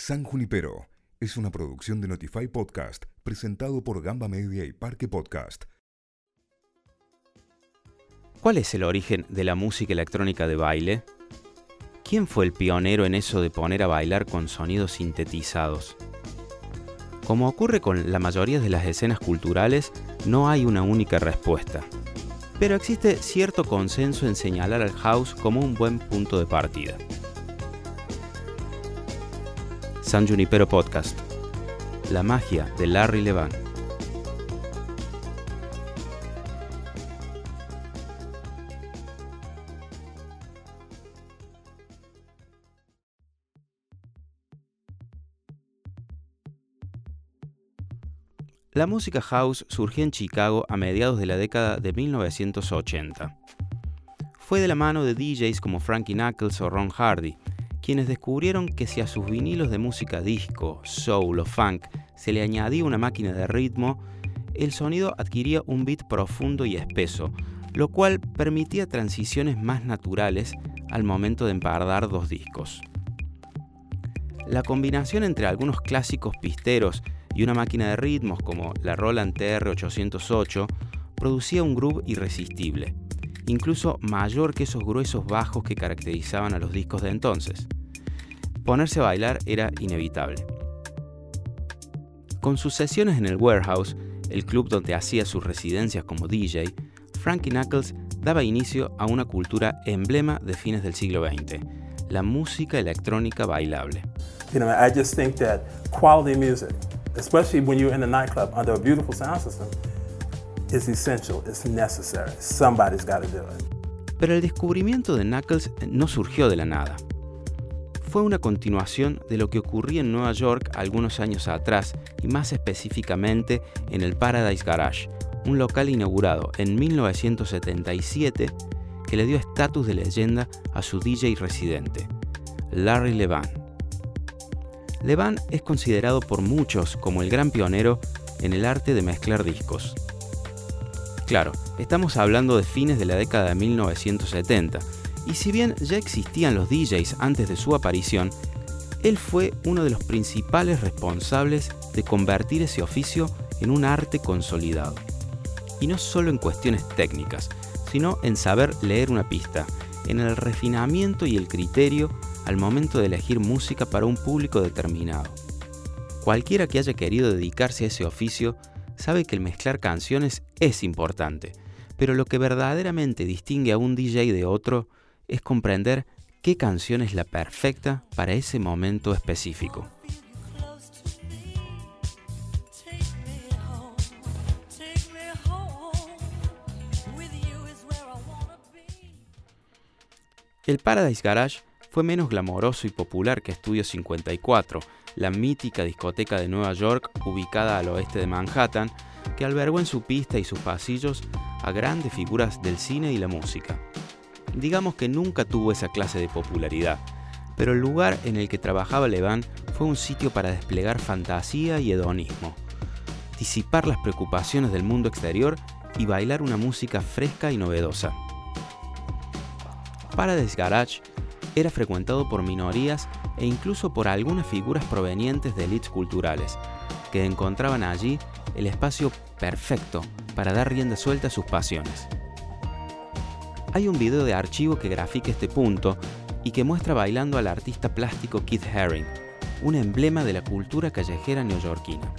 San Junipero es una producción de Notify Podcast presentado por Gamba Media y Parque Podcast. ¿Cuál es el origen de la música electrónica de baile? ¿Quién fue el pionero en eso de poner a bailar con sonidos sintetizados? Como ocurre con la mayoría de las escenas culturales, no hay una única respuesta. Pero existe cierto consenso en señalar al house como un buen punto de partida. San Junipero Podcast. La magia de Larry Levan. La música house surgió en Chicago a mediados de la década de 1980. Fue de la mano de DJs como Frankie Knuckles o Ron Hardy, quienes descubrieron que si a sus vinilos de música disco, soul o funk se le añadía una máquina de ritmo, el sonido adquiría un beat profundo y espeso, lo cual permitía transiciones más naturales al momento de empardar dos discos. La combinación entre algunos clásicos pisteros y una máquina de ritmos como la Roland TR-808 producía un groove irresistible, incluso mayor que esos gruesos bajos que caracterizaban a los discos de entonces. Ponerse a bailar era inevitable. Con sus sesiones en el Warehouse, el club donde hacía sus residencias como DJ, Frankie Knuckles daba inicio a una cultura emblema de fines del siglo XX, la música electrónica bailable. You know, I just think that quality music, especially when you're in a nightclub under a beautiful sound system, is essential, it's necessary. Somebody's got to do it. Pero el descubrimiento de Knuckles no surgió de la nada. Fue una continuación de lo que ocurría en Nueva York algunos años atrás y más específicamente en el Paradise Garage, un local inaugurado en 1977 que le dio estatus de leyenda a su DJ residente, Larry Levan. Levan es considerado por muchos como el gran pionero en el arte de mezclar discos. Claro, estamos hablando de fines de la década de 1970, y si bien ya existían los DJs antes de su aparición, él fue uno de los principales responsables de convertir ese oficio en un arte consolidado. Y no solo en cuestiones técnicas, sino en saber leer una pista, en el refinamiento y el criterio al momento de elegir música para un público determinado. Cualquiera que haya querido dedicarse a ese oficio sabe que el mezclar canciones es importante, pero lo que verdaderamente distingue a un DJ de otro es comprender qué canción es la perfecta para ese momento específico. El Paradise Garage fue menos glamoroso y popular que Studio 54, la mítica discoteca de Nueva York ubicada al oeste de Manhattan, que albergó en su pista y sus pasillos a grandes figuras del cine y la música. Digamos que nunca tuvo esa clase de popularidad, pero el lugar en el que trabajaba Levan fue un sitio para desplegar fantasía y hedonismo, disipar las preocupaciones del mundo exterior y bailar una música fresca y novedosa. Paradise Garage era frecuentado por minorías e incluso por algunas figuras provenientes de elites culturales, que encontraban allí el espacio perfecto para dar rienda suelta a sus pasiones. Hay un video de archivo que grafica este punto y que muestra bailando al artista plástico Keith Haring, un emblema de la cultura callejera neoyorquina.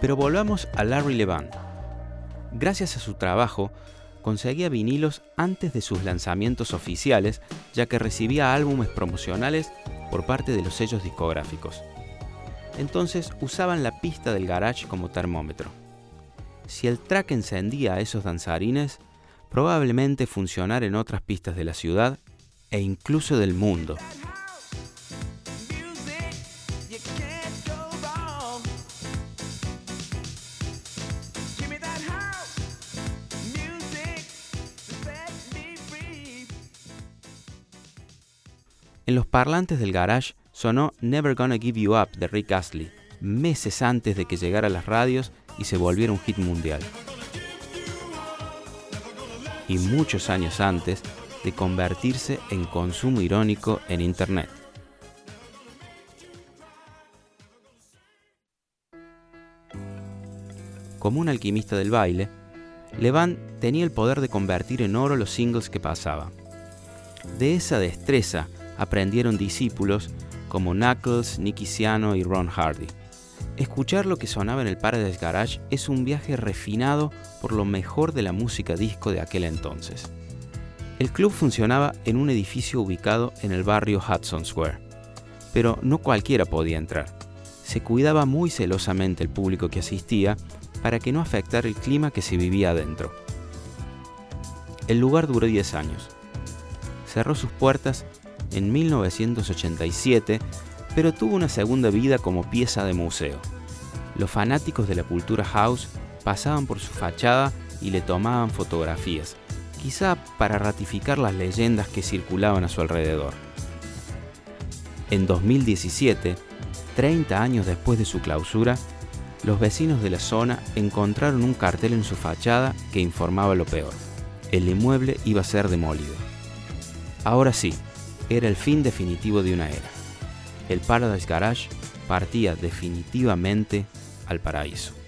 Pero volvamos a Larry Levan. Gracias a su trabajo, conseguía vinilos antes de sus lanzamientos oficiales, ya que recibía álbumes promocionales por parte de los sellos discográficos. Entonces usaban la pista del garage como termómetro. Si el track encendía a esos danzarines, probablemente funcionar en otras pistas de la ciudad e incluso del mundo. En los parlantes del garage sonó Never Gonna Give You Up de Rick Astley, meses antes de que llegara a las radios y se volviera un hit mundial. Y muchos años antes de convertirse en consumo irónico en Internet. Como un alquimista del baile, Levan tenía el poder de convertir en oro los singles que pasaba. De esa destreza aprendieron discípulos como Knuckles, Nicky Siano y Ron Hardy. Escuchar lo que sonaba en el Paradise Garage es un viaje refinado por lo mejor de la música disco de aquel entonces. El club funcionaba en un edificio ubicado en el barrio Hudson Square, pero no cualquiera podía entrar. Se cuidaba muy celosamente el público que asistía para que no afectara el clima que se vivía adentro. El lugar duró 10 años. Cerró sus puertas en 1987, pero tuvo una segunda vida como pieza de museo. Los fanáticos de la cultura house pasaban por su fachada y le tomaban fotografías, quizá para ratificar las leyendas que circulaban a su alrededor. En 2017, 30 años después de su clausura, los vecinos de la zona encontraron un cartel en su fachada que informaba lo peor. El inmueble iba a ser demolido. Ahora sí, era el fin definitivo de una era. El Paradise Garage partía definitivamente al paraíso.